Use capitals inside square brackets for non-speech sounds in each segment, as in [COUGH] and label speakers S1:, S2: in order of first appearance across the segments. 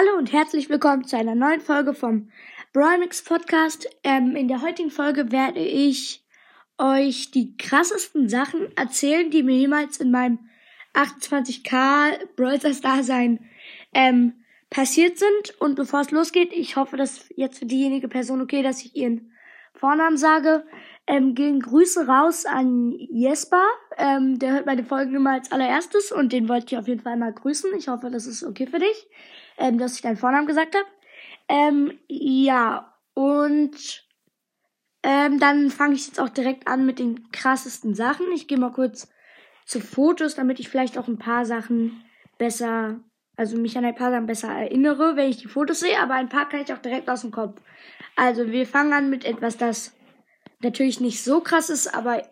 S1: Hallo und herzlich willkommen zu einer neuen Folge vom Brimix Podcast. Ähm, in der heutigen Folge werde ich euch die krassesten Sachen erzählen, die mir jemals in meinem 28k Brawler Dasein ähm, passiert sind. Und bevor es losgeht, ich hoffe, dass jetzt für diejenige Person okay, dass ich ihren Vornamen sage. Ähm, gehen Grüße raus an Jesper. Ähm, der hört meine Folgen immer als allererstes und den wollte ich auf jeden Fall mal grüßen. Ich hoffe, das ist okay für dich, ähm, dass ich deinen Vornamen gesagt habe. Ähm, ja, und ähm, dann fange ich jetzt auch direkt an mit den krassesten Sachen. Ich gehe mal kurz zu Fotos, damit ich vielleicht auch ein paar Sachen besser, also mich an ein paar Sachen besser erinnere, wenn ich die Fotos sehe, aber ein paar kann ich auch direkt aus dem Kopf. Also wir fangen an mit etwas, das natürlich nicht so krass ist, aber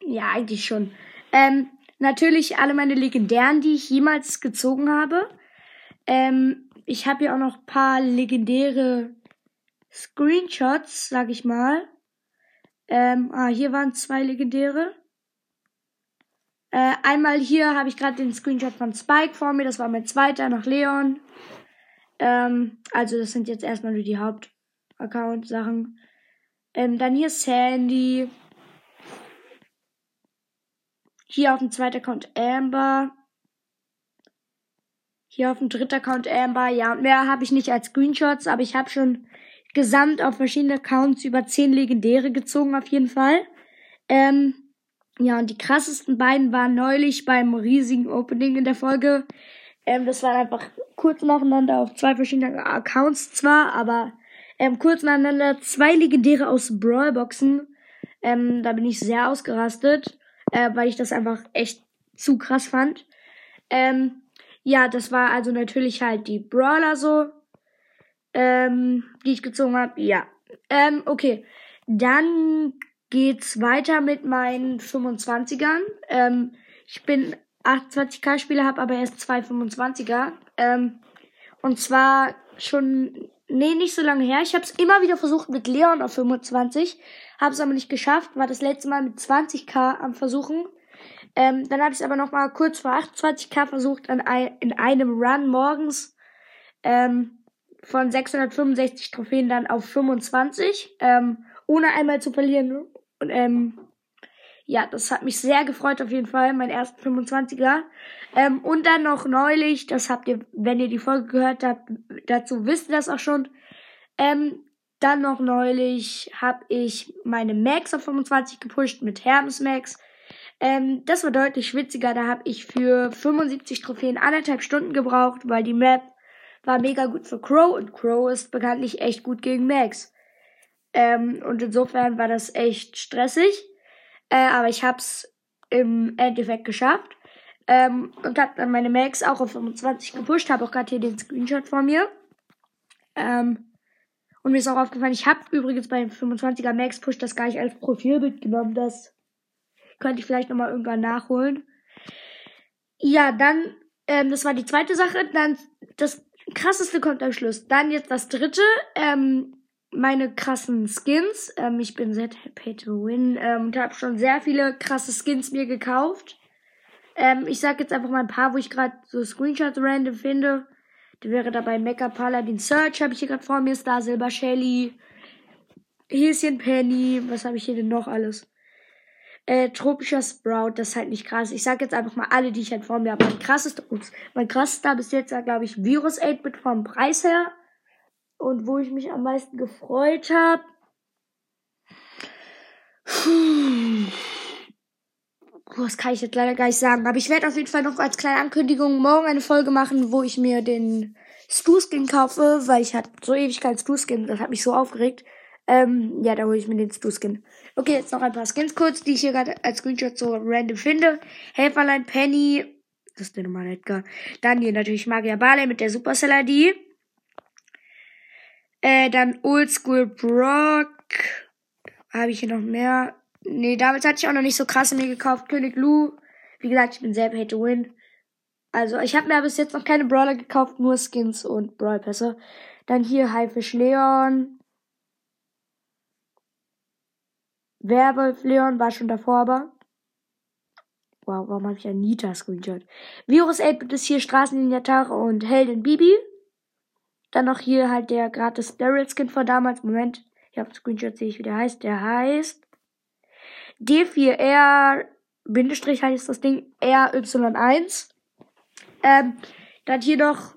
S1: ja, eigentlich schon. Ähm, natürlich alle meine legendären, die ich jemals gezogen habe. Ähm, ich habe hier auch noch paar legendäre Screenshots, sag ich mal. Ähm, ah, hier waren zwei legendäre. Äh, einmal hier habe ich gerade den Screenshot von Spike vor mir. Das war mein zweiter nach Leon. Ähm, also das sind jetzt erstmal nur die Haupt-Account-Sachen. Ähm, dann hier Sandy. Hier auf dem zweiten Account Amber. Hier auf dem dritten Account Amber. Ja, und mehr habe ich nicht als Screenshots, aber ich habe schon gesamt auf verschiedene Accounts über 10 Legendäre gezogen, auf jeden Fall. Ähm, ja, und die krassesten beiden waren neulich beim riesigen Opening in der Folge. Ähm, das war einfach kurz nacheinander auf zwei verschiedenen Accounts zwar, aber ähm, kurz nacheinander zwei legendäre aus Brawlboxen. Ähm, da bin ich sehr ausgerastet, äh, weil ich das einfach echt zu krass fand. Ähm, ja, das war also natürlich halt die Brawler so, ähm, die ich gezogen habe. Ja. Ähm, okay. Dann geht's weiter mit meinen 25ern. Ähm, ich bin 28k Spieler, habe aber erst zwei 25er. Ähm, und zwar schon, nee, nicht so lange her. Ich habe es immer wieder versucht mit Leon auf 25, habe es aber nicht geschafft. War das letzte Mal mit 20k am Versuchen. Ähm, dann habe ich es aber noch mal kurz vor 28k versucht an ein, in einem Run morgens ähm, von 665 Trophäen dann auf 25, ähm, ohne einmal zu verlieren. Und ähm, ja, das hat mich sehr gefreut auf jeden Fall, mein ersten 25er. Ähm, und dann noch neulich, das habt ihr, wenn ihr die Folge gehört habt, dazu wisst ihr das auch schon. Ähm, dann noch neulich habe ich meine Max auf 25 gepusht mit Hermes Max. Ähm, das war deutlich witziger. Da habe ich für 75 Trophäen anderthalb Stunden gebraucht, weil die Map war mega gut für Crow und Crow ist bekanntlich echt gut gegen Max. Ähm, und insofern war das echt stressig. Äh, aber ich hab's im Endeffekt geschafft. Ähm, und hab dann meine Max auch auf 25 gepusht. Habe auch gerade hier den Screenshot vor mir. Ähm, und mir ist auch aufgefallen, ich habe übrigens beim 25er Max Push das gar nicht als Profilbild genommen. Das könnte ich vielleicht nochmal irgendwann nachholen. Ja, dann, ähm, das war die zweite Sache. Dann, das krasseste kommt am Schluss. Dann jetzt das dritte. Ähm, meine krassen Skins. Ähm, ich bin sehr pay to win ähm, und habe schon sehr viele krasse Skins mir gekauft. Ähm, ich sag jetzt einfach mal ein paar, wo ich gerade so Screenshots random finde. Die wäre dabei Mecha Paladin Search, habe ich hier gerade vor mir, Star Silber Shelly, Häschen Penny, was habe ich hier denn noch alles? Äh, tropischer Sprout, das ist halt nicht krass. Ich sag jetzt einfach mal alle, die ich halt vor mir habe. Mein krassester, ups, mein krassester bis jetzt, glaube ich, Virus 8-Bit vom Preis her und wo ich mich am meisten gefreut habe. Das kann ich jetzt leider gar nicht sagen. Aber ich werde auf jeden Fall noch als kleine Ankündigung morgen eine Folge machen, wo ich mir den Stu-Skin kaufe, weil ich hatte so ewig keinen Stu-Skin. Das hat mich so aufgeregt. Ähm, ja, da hole ich mir den Stu-Skin. Okay, jetzt noch ein paar Skins kurz, die ich hier gerade als Screenshot so random finde. Helferlein Penny. Das ist der normale Edgar. Dann hier natürlich Magier Barley mit der Supercell-ID. Äh, dann Oldschool Brock. Habe ich hier noch mehr? Nee, damals hatte ich auch noch nicht so krasse mir gekauft. König Lu. Wie gesagt, ich bin selber Hate to Win. Also, ich habe mir bis jetzt noch keine Brawler gekauft, nur Skins und Brawlpässe. Dann hier Haifisch Leon. Werwolf Leon war schon davor, aber. Wow, warum habe ich ein Nita Screenshot? Virus 8 ist hier Straßenlinie Tara und Heldin Bibi. Dann noch hier halt der gratis Daryl Skin von damals. Moment, ich habe Screenshot, sehe ich, wie der heißt. Der heißt D4R, Bindestrich heißt das Ding, RY1. Ähm, dann hier noch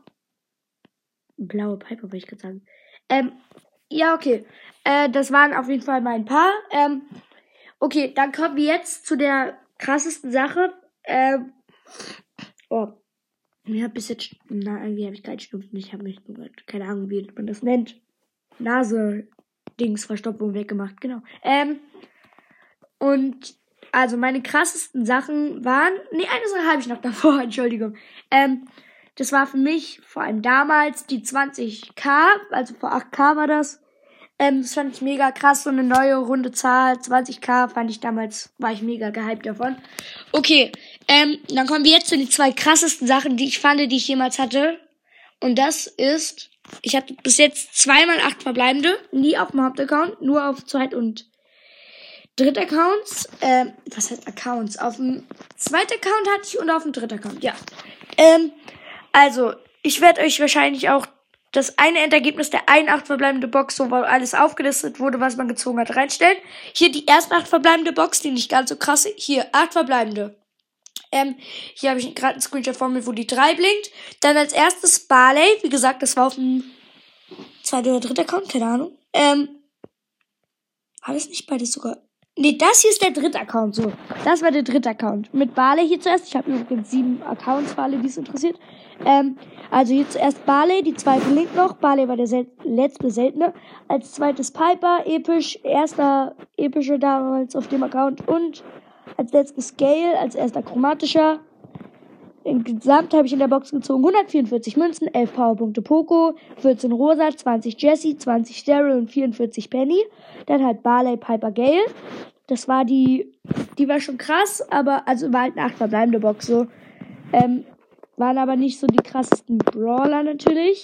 S1: blaue Piper, würde ich gerade sagen. Ähm, ja, okay. Äh, das waren auf jeden Fall mein paar. Ähm, okay, dann kommen wir jetzt zu der krassesten Sache. Ähm, oh. Ich habe bis jetzt, na, eigentlich habe ich keinen Schnupfen. Ich habe mich nur, keine Ahnung, wie man das nennt. Nase, Dings, Verstopfung weggemacht, genau. Ähm, und, also meine krassesten Sachen waren, nee, eine Sache habe ich noch [LAUGHS] davor, Entschuldigung. Ähm, das war für mich vor allem damals die 20k, also vor 8k war das. Ähm, das fand ich mega krass, so eine neue runde Zahl, 20k fand ich damals, war ich mega gehypt davon. Okay, ähm, dann kommen wir jetzt zu den zwei krassesten Sachen, die ich fand, die ich jemals hatte. Und das ist, ich hatte bis jetzt zweimal acht verbleibende, nie auf dem Hauptaccount, nur auf Zweit- und Drittaccounts. Ähm, was heißt Accounts? Auf dem zweiten Account hatte ich und auf dem dritten Account, ja. Ähm, also, ich werde euch wahrscheinlich auch das eine Endergebnis der einen acht verbleibende Box, so wo alles aufgelistet wurde, was man gezogen hat, reinstellen. Hier die ersten acht verbleibende Box, die nicht ganz so krasse. Hier, acht verbleibende. Ähm, hier habe ich gerade einen Screenshot von mir, wo die drei blinkt. Dann als erstes Barley. Wie gesagt, das war auf dem zweiten oder dritten Account, keine Ahnung. Ähm, war das nicht beides sogar? Nee, das hier ist der dritte Account, so. Das war der dritte Account. Mit Barley hier zuerst. Ich habe übrigens sieben Accounts alle, die es interessiert. Ähm, also hier zuerst Barley, die zweite Link noch. Barley war der sel letzte seltene. Als zweites Piper, episch, erster epischer damals auf dem Account. Und als letztes Gale, als erster chromatischer. Insgesamt habe ich in der Box gezogen 144 Münzen, 11 Powerpunkte Poco, 14 Rosa, 20 Jesse, 20 Daryl und 44 Penny. Dann halt Barley, Piper, Gale. Das war die, die war schon krass, aber, also war halt eine 8 verbleibende Box so. Ähm, waren aber nicht so die krassesten Brawler natürlich.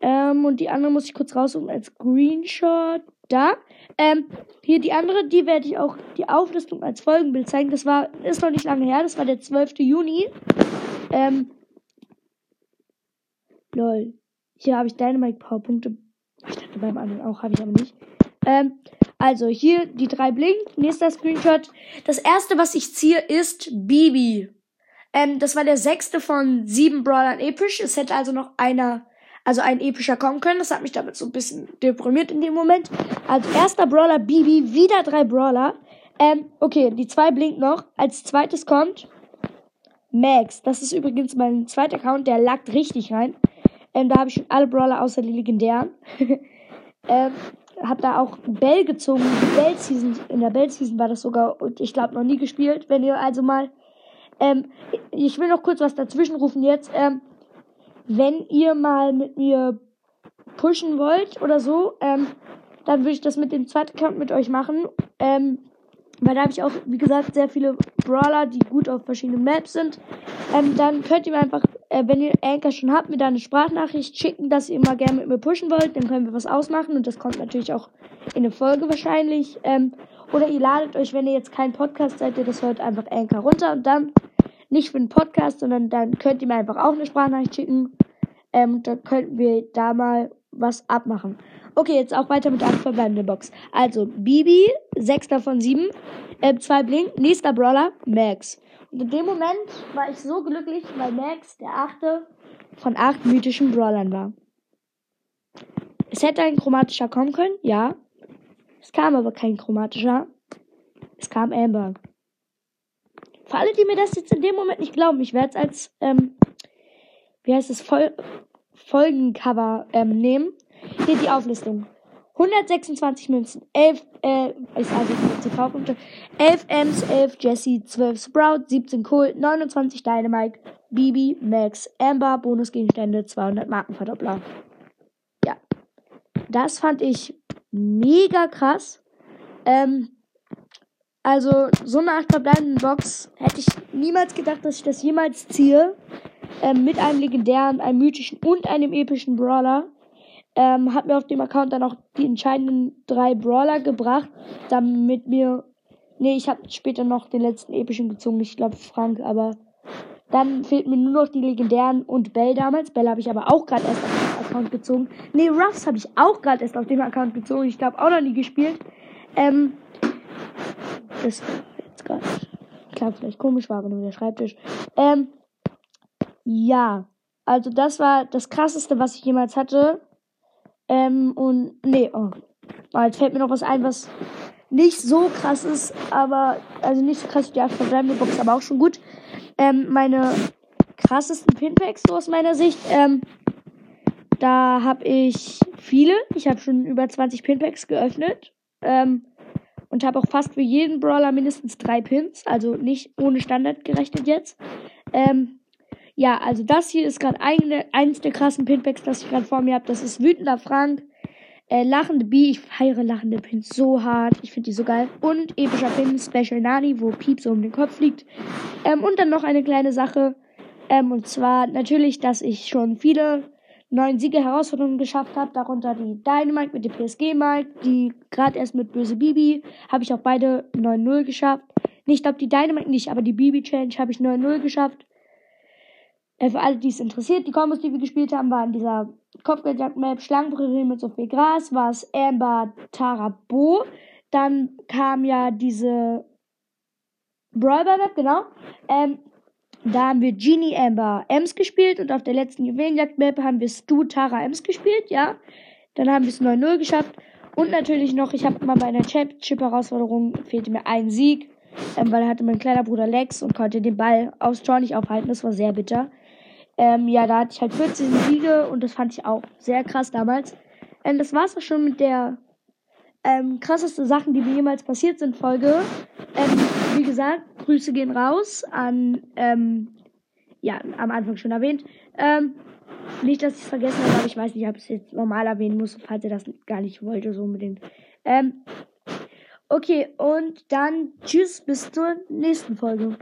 S1: Ähm, und die andere muss ich kurz raussuchen als Screenshot. Da. Ähm, hier die andere, die werde ich auch die Auflistung als Folgenbild zeigen. Das war, ist noch nicht lange her, das war der 12. Juni. Ähm, lol. Hier habe ich Dynamite Powerpunkte. Ich dachte beim anderen auch, habe ich aber nicht. Ähm, also hier die drei Blink. Nächster Screenshot. Das erste, was ich ziehe, ist Bibi. Ähm, das war der sechste von sieben Brawlern episch. Es hätte also noch einer also ein epischer kommen können. Das hat mich damit so ein bisschen deprimiert in dem Moment. Als erster Brawler Bibi, wieder drei Brawler. Ähm, okay, die zwei blinkt noch. Als zweites kommt Max. Das ist übrigens mein zweiter Account, der lagt richtig rein. Ähm, da habe ich schon alle Brawler außer die legendären. [LAUGHS] ähm, hab da auch Bell gezogen. Bell Season, in der Bell Season war das sogar, und ich glaube noch nie gespielt. Wenn ihr also mal, ähm, ich will noch kurz was dazwischen rufen jetzt. Ähm, wenn ihr mal mit mir pushen wollt oder so, ähm, dann würde ich das mit dem zweiten Account mit euch machen. Ähm, weil da habe ich auch, wie gesagt, sehr viele Brawler, die gut auf verschiedenen Maps sind. Ähm, dann könnt ihr mir einfach, äh, wenn ihr Anchor schon habt, mir da eine Sprachnachricht schicken, dass ihr mal gerne mit mir pushen wollt. Dann können wir was ausmachen und das kommt natürlich auch in eine Folge wahrscheinlich. Ähm, oder ihr ladet euch, wenn ihr jetzt kein Podcast seid, ihr das hört, einfach Anchor runter und dann nicht für den Podcast, sondern dann könnt ihr mir einfach auch eine Sprachnachricht schicken. Ähm, dann könnten wir da mal was abmachen. Okay, jetzt auch weiter mit der verbleibenden Box. Also, Bibi, sechster von sieben, äh, zwei Blink, nächster Brawler, Max. Und in dem Moment war ich so glücklich, weil Max der achte von acht mythischen Brawlern war. Es hätte ein chromatischer kommen können, ja. Es kam aber kein chromatischer. Es kam Amber. Für alle, die mir das jetzt in dem Moment nicht glauben, ich werde es als, ähm, wie heißt es, Fol Folgencover ähm, nehmen. Hier die Auflistung. 126 Münzen, 11, äh, ist also kaufen. 11 Ems, 11 Jesse, 12 Sprout, 17 Colt, 29 Dynamite, Bibi, Max, Amber, Bonusgegenstände, 200 Markenverdoppler. Ja. Das fand ich mega krass. Ähm, also, so eine Art verbleibenden Box hätte ich niemals gedacht, dass ich das jemals ziehe. Ähm, mit einem legendären, einem mythischen und einem epischen Brawler. Ähm, hat mir auf dem Account dann auch die entscheidenden drei Brawler gebracht, damit mir. Nee, ich habe später noch den letzten epischen gezogen, ich glaube Frank, aber Dann fehlt mir nur noch die legendären und Bell damals. Bell habe ich aber auch gerade erst auf den Account gezogen. Nee, Ruffs habe ich auch gerade erst auf dem Account gezogen. Ich glaube auch noch nie gespielt. Ähm, das jetzt gerade. Klar, vielleicht komisch war, aber nur der Schreibtisch. Ähm, ja. Also das war das krasseste, was ich jemals hatte. Ähm, und nee, oh. Jetzt fällt mir noch was ein, was nicht so krass ist, aber, also nicht so krass wie die 8 Box, aber auch schon gut. Ähm, meine krassesten Pinpacks, so aus meiner Sicht, ähm, da habe ich viele. Ich habe schon über 20 Pinpacks geöffnet. Ähm, und habe auch fast für jeden Brawler mindestens drei Pins. Also nicht ohne Standard gerechnet jetzt. Ähm, ja, also das hier ist gerade eines der krassen Pinpacks, das ich gerade vor mir habe. Das ist Wütender Frank. Äh, lachende Bee, ich feiere lachende Pins so hart. Ich finde die so geil. Und epischer Pin, Special Nani, wo Piep so um den Kopf fliegt. Ähm, und dann noch eine kleine Sache. Ähm, und zwar natürlich, dass ich schon viele neuen Siege-Herausforderungen geschafft habe. Darunter die Dynamite mit dem PSG-Markt, die gerade erst mit Böse Bibi. Habe ich auch beide 9-0 geschafft. Ich glaube die Dynamite nicht, aber die Bibi-Challenge habe ich 9-0 geschafft. Äh, für alle, die es interessiert, die Kombos, die wir gespielt haben, waren dieser Kopfgeldjagd-Map Schlangenprairie mit so viel Gras, war es Amber Tara Bo. Dann kam ja diese Brawler Map, genau. Ähm, da haben wir Genie Amber Ems gespielt und auf der letzten Juwelenjagd-Map haben wir Stu Tara Ems gespielt, ja. Dann haben wir es 9-0 geschafft. Und natürlich noch, ich habe mal bei einer Championship-Herausforderung, fehlte mir ein Sieg, ähm, weil er hatte mein kleiner Bruder Lex und konnte den Ball aufs Tor nicht aufhalten. Das war sehr bitter. Ähm, ja, da hatte ich halt 14 Siege und das fand ich auch sehr krass damals. Ähm, das war's auch schon mit der ähm, krasseste Sachen, die mir jemals passiert sind, Folge. Ähm, wie gesagt, Grüße gehen raus an, ähm, ja, am Anfang schon erwähnt. Ähm, nicht, dass ich es vergessen habe, aber ich weiß nicht, ob ich es jetzt normal erwähnen muss, falls ihr das gar nicht wollte, so unbedingt. Ähm, okay, und dann tschüss, bis zur nächsten Folge.